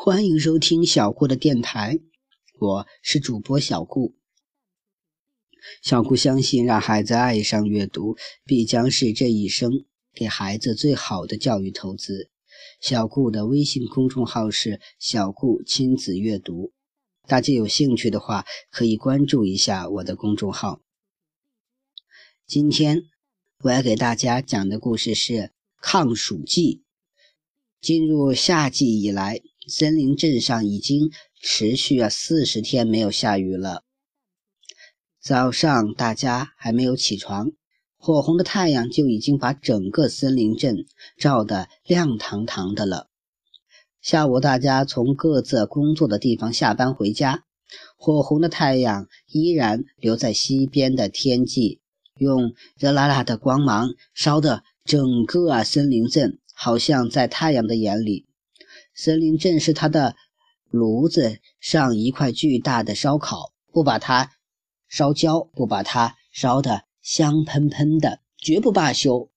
欢迎收听小顾的电台，我是主播小顾。小顾相信，让孩子爱上阅读，必将是这一生给孩子最好的教育投资。小顾的微信公众号是“小顾亲子阅读”，大家有兴趣的话，可以关注一下我的公众号。今天我要给大家讲的故事是《抗暑季》。进入夏季以来，森林镇上已经持续了四十天没有下雨了。早上大家还没有起床，火红的太阳就已经把整个森林镇照得亮堂堂的了。下午大家从各自工作的地方下班回家，火红的太阳依然留在西边的天际，用热辣辣的光芒烧得整个啊森林镇好像在太阳的眼里。森林镇是他的炉子上一块巨大的烧烤，不把它烧焦，不把它烧得香喷喷的，绝不罢休。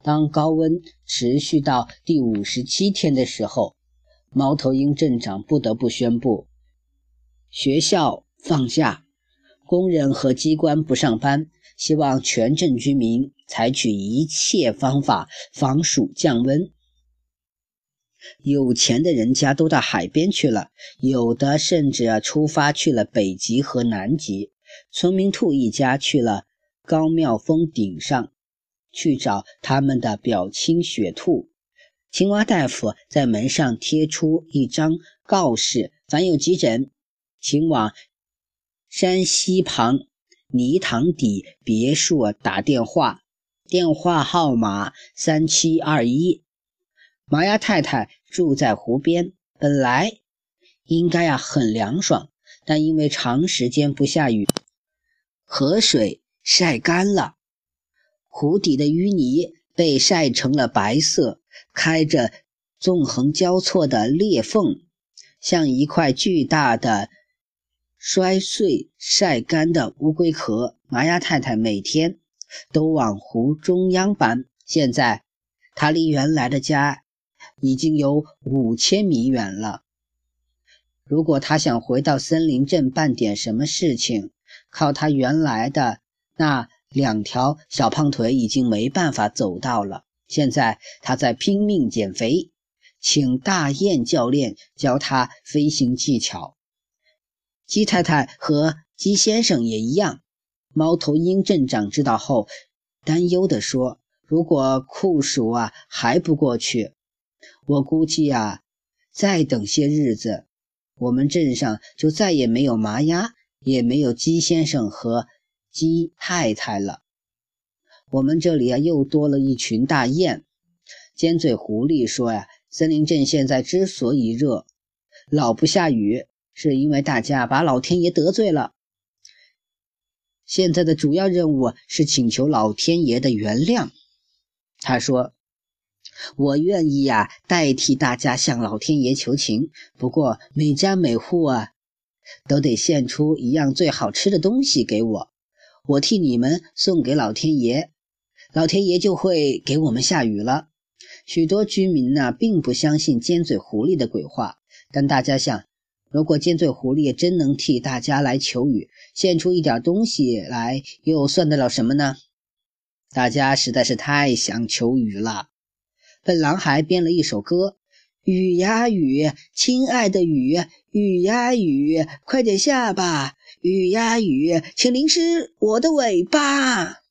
当高温持续到第五十七天的时候，猫头鹰镇长不得不宣布学校放假，工人和机关不上班，希望全镇居民采取一切方法防暑降温。有钱的人家都到海边去了，有的甚至出发去了北极和南极。村民兔一家去了高庙峰顶上，去找他们的表亲雪兔。青蛙大夫在门上贴出一张告示：凡有急诊，请往山西旁泥塘底别墅打电话，电话号码三七二一。玛雅太太住在湖边，本来应该啊很凉爽，但因为长时间不下雨，河水晒干了，湖底的淤泥被晒成了白色，开着纵横交错的裂缝，像一块巨大的摔碎晒干的乌龟壳。玛雅太太每天都往湖中央搬，现在她离原来的家。已经有五千米远了。如果他想回到森林镇办点什么事情，靠他原来的那两条小胖腿已经没办法走到了。现在他在拼命减肥，请大雁教练教他飞行技巧。鸡太太和鸡先生也一样。猫头鹰镇长知道后，担忧地说：“如果酷暑啊还不过去。”我估计呀，再等些日子，我们镇上就再也没有麻鸭，也没有鸡先生和鸡太太了。我们这里啊，又多了一群大雁。尖嘴狐狸说呀，森林镇现在之所以热，老不下雨，是因为大家把老天爷得罪了。现在的主要任务是请求老天爷的原谅。他说。我愿意呀，代替大家向老天爷求情。不过每家每户啊，都得献出一样最好吃的东西给我，我替你们送给老天爷，老天爷就会给我们下雨了。许多居民呢，并不相信尖嘴狐狸的鬼话，但大家想，如果尖嘴狐狸真能替大家来求雨，献出一点东西来，又算得了什么呢？大家实在是太想求雨了。笨狼还编了一首歌：“雨呀雨，亲爱的雨，雨呀雨，快点下吧！雨呀雨，请淋湿我的尾巴。”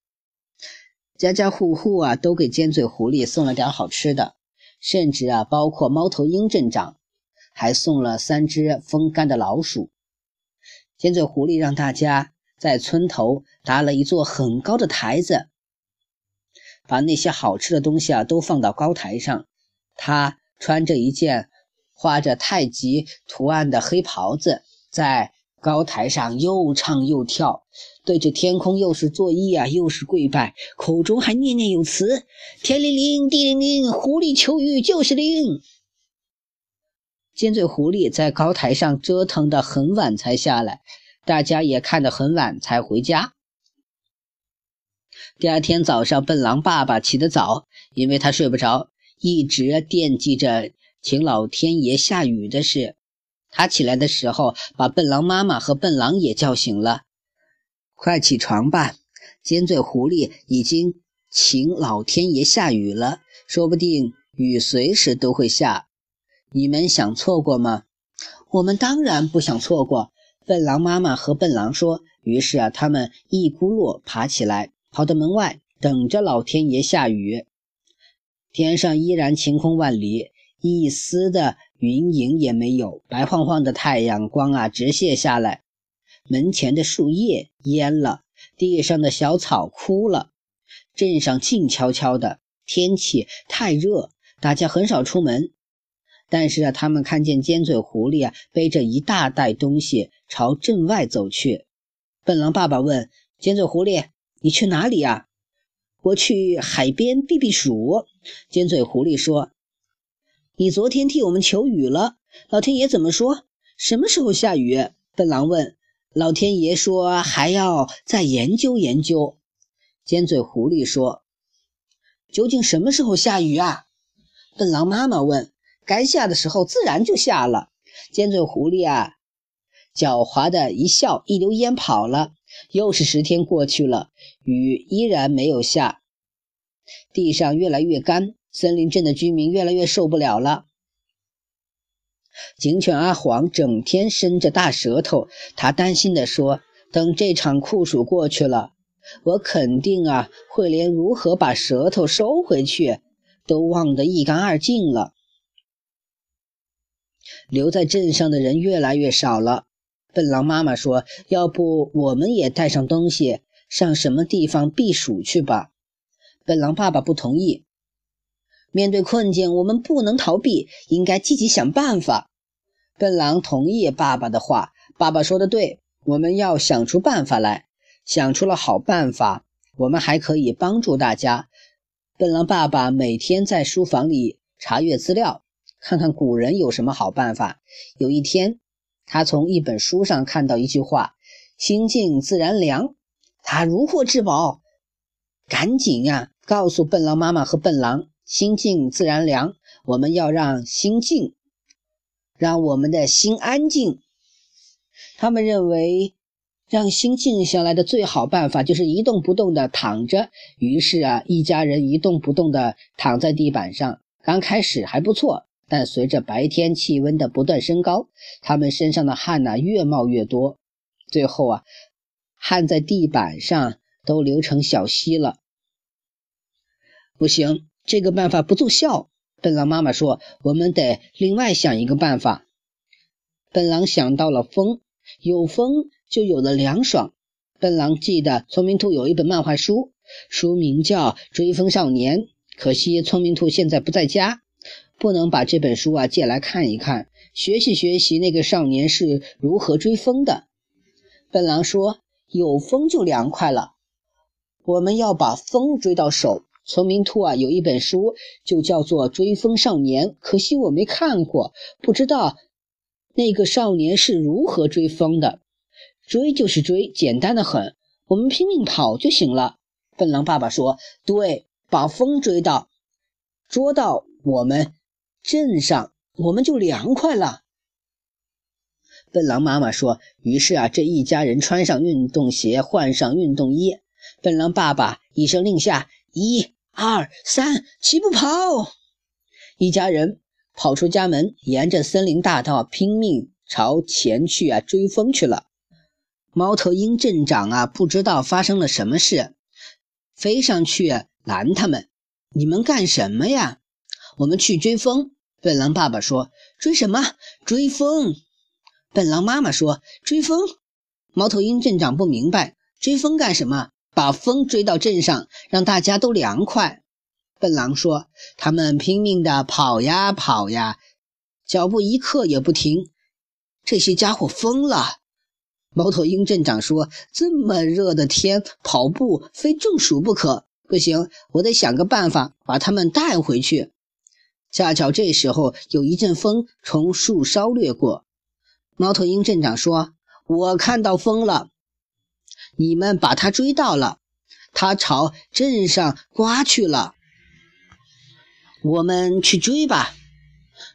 家家户户啊，都给尖嘴狐狸送了点好吃的，甚至啊，包括猫头鹰镇长，还送了三只风干的老鼠。尖嘴狐狸让大家在村头搭了一座很高的台子。把那些好吃的东西啊都放到高台上。他穿着一件画着太极图案的黑袍子，在高台上又唱又跳，对着天空又是作揖啊，又是跪拜，口中还念念有词：“天灵灵，地灵灵，狐狸求雨就是灵。”尖嘴狐狸在高台上折腾的很晚才下来，大家也看得很晚才回家。第二天早上，笨狼爸爸起得早，因为他睡不着，一直惦记着请老天爷下雨的事。他起来的时候，把笨狼妈妈和笨狼也叫醒了。快起床吧！尖嘴狐狸已经请老天爷下雨了，说不定雨随时都会下。你们想错过吗？我们当然不想错过。笨狼妈妈和笨狼说。于是啊，他们一咕噜爬起来，跑到门外，等着老天爷下雨。天上依然晴空万里，一丝的云影也没有，白晃晃的太阳光啊，直泻下来。门前的树叶蔫了，地上的小草枯了，镇上静悄悄的。天气太热，大家很少出门。但是啊，他们看见尖嘴狐狸啊，背着一大袋东西朝镇外走去。笨狼爸爸问尖嘴狐狸：“你去哪里呀？”“我去海边避避暑。”尖嘴狐狸说。“你昨天替我们求雨了，老天爷怎么说？什么时候下雨？”笨狼问。“老天爷说还要再研究研究。”尖嘴狐狸说。“究竟什么时候下雨啊？”笨狼妈妈问。“该下的时候自然就下了。”尖嘴狐狸啊。狡猾的一笑，一溜烟跑了。又是十天过去了，雨依然没有下，地上越来越干，森林镇的居民越来越受不了了。警犬阿黄整天伸着大舌头，他担心地说：“等这场酷暑过去了，我肯定啊会连如何把舌头收回去都忘得一干二净了。”留在镇上的人越来越少了。笨狼妈妈说：“要不我们也带上东西，上什么地方避暑去吧？”笨狼爸爸不同意。面对困境，我们不能逃避，应该积极想办法。笨狼同意爸爸的话。爸爸说的对，我们要想出办法来。想出了好办法，我们还可以帮助大家。笨狼爸爸每天在书房里查阅资料，看看古人有什么好办法。有一天。他从一本书上看到一句话：“心静自然凉。”他如获至宝，赶紧呀告诉笨狼妈妈和笨狼：“心静自然凉，我们要让心静，让我们的心安静。”他们认为，让心静下来的最好办法就是一动不动地躺着。于是啊，一家人一动不动地躺在地板上。刚开始还不错。但随着白天气温的不断升高，他们身上的汗呢越冒越多，最后啊，汗在地板上都流成小溪了。不行，这个办法不奏效。笨狼妈妈说：“我们得另外想一个办法。”笨狼想到了风，有风就有了凉爽。笨狼记得聪明兔有一本漫画书，书名叫《追风少年》，可惜聪明兔现在不在家。不能把这本书啊借来看一看，学习学习那个少年是如何追风的。笨狼说：“有风就凉快了，我们要把风追到手。”聪明兔啊有一本书，就叫做《追风少年》，可惜我没看过，不知道那个少年是如何追风的。追就是追，简单的很，我们拼命跑就行了。笨狼爸爸说：“对，把风追到，捉到我们。”镇上我们就凉快了。笨狼妈妈说：“于是啊，这一家人穿上运动鞋，换上运动衣。笨狼爸爸一声令下，一、二、三，齐步跑！一家人跑出家门，沿着森林大道拼命朝前去啊，追风去了。猫头鹰镇长啊，不知道发生了什么事，飞上去拦他们：“你们干什么呀？”我们去追风。笨狼爸爸说：“追什么？追风。”笨狼妈妈说：“追风。”猫头鹰镇长不明白：“追风干什么？把风追到镇上，让大家都凉快。”笨狼说：“他们拼命地跑呀跑呀，脚步一刻也不停。这些家伙疯了。”猫头鹰镇长说：“这么热的天，跑步非中暑不可。不行，我得想个办法把他们带回去。”恰巧这时候有一阵风从树梢掠过，猫头鹰镇长说：“我看到风了，你们把它追到了，它朝镇上刮去了。我们去追吧。”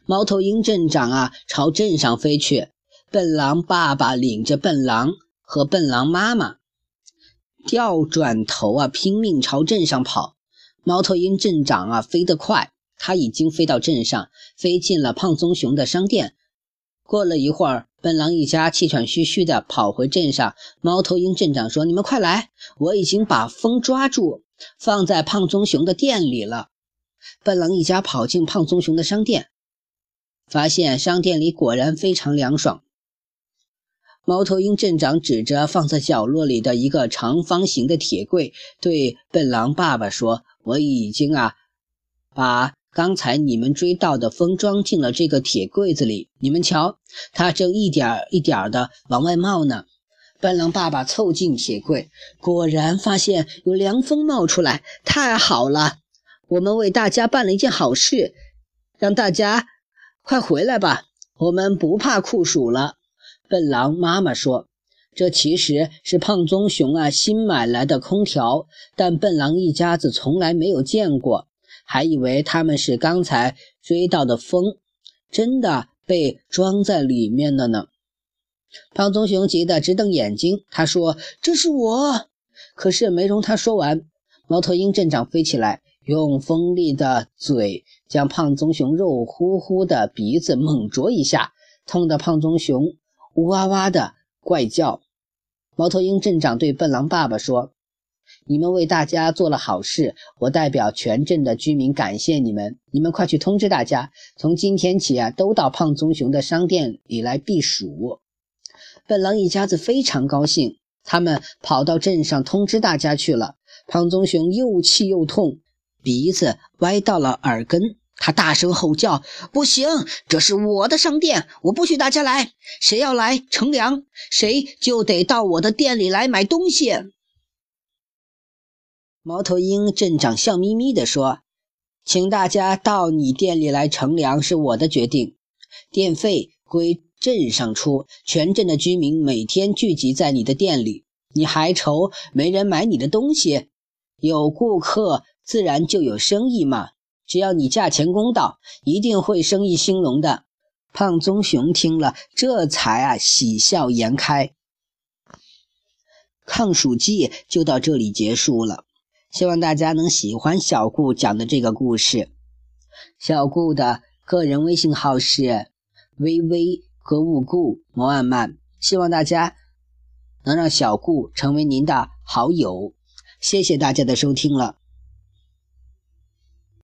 猫头鹰镇长啊，朝镇上飞去。笨狼爸爸领着笨狼和笨狼妈妈，掉转头啊，拼命朝镇上跑。猫头鹰镇长啊，飞得快，他已经飞到镇上，飞进了胖棕熊的商店。过了一会儿，笨狼一家气喘吁吁地跑回镇上。猫头鹰镇长说：“你们快来，我已经把风抓住，放在胖棕熊的店里了。”笨狼一家跑进胖棕熊的商店，发现商店里果然非常凉爽。猫头鹰镇长指着放在角落里的一个长方形的铁柜，对笨狼爸爸说：“我已经啊，把。”刚才你们追到的风装进了这个铁柜子里，你们瞧，它正一点一点的往外冒呢。笨狼爸爸凑近铁柜，果然发现有凉风冒出来，太好了！我们为大家办了一件好事，让大家快回来吧，我们不怕酷暑了。笨狼妈妈说：“这其实是胖棕熊啊新买来的空调，但笨狼一家子从来没有见过。”还以为他们是刚才追到的风，真的被装在里面了呢。胖棕熊急得直瞪眼睛，他说：“这是我。”可是没容他说完，猫头鹰镇长飞起来，用锋利的嘴将胖棕熊肉乎乎的鼻子猛啄一下，痛得胖棕熊呜哇哇的怪叫。猫头鹰镇长对笨狼爸爸说。你们为大家做了好事，我代表全镇的居民感谢你们。你们快去通知大家，从今天起啊，都到胖棕熊的商店里来避暑。笨狼一家子非常高兴，他们跑到镇上通知大家去了。胖棕熊又气又痛，鼻子歪到了耳根，他大声吼叫：“不行，这是我的商店，我不许大家来。谁要来乘凉，谁就得到我的店里来买东西。”猫头鹰镇长笑眯眯地说：“请大家到你店里来乘凉是我的决定，电费归镇上出，全镇的居民每天聚集在你的店里，你还愁没人买你的东西？有顾客自然就有生意嘛。只要你价钱公道，一定会生意兴隆的。”胖棕熊听了，这才啊喜笑颜开。抗暑季就到这里结束了。希望大家能喜欢小顾讲的这个故事。小顾的个人微信号是微微和物顾摩安曼，希望大家能让小顾成为您的好友。谢谢大家的收听了。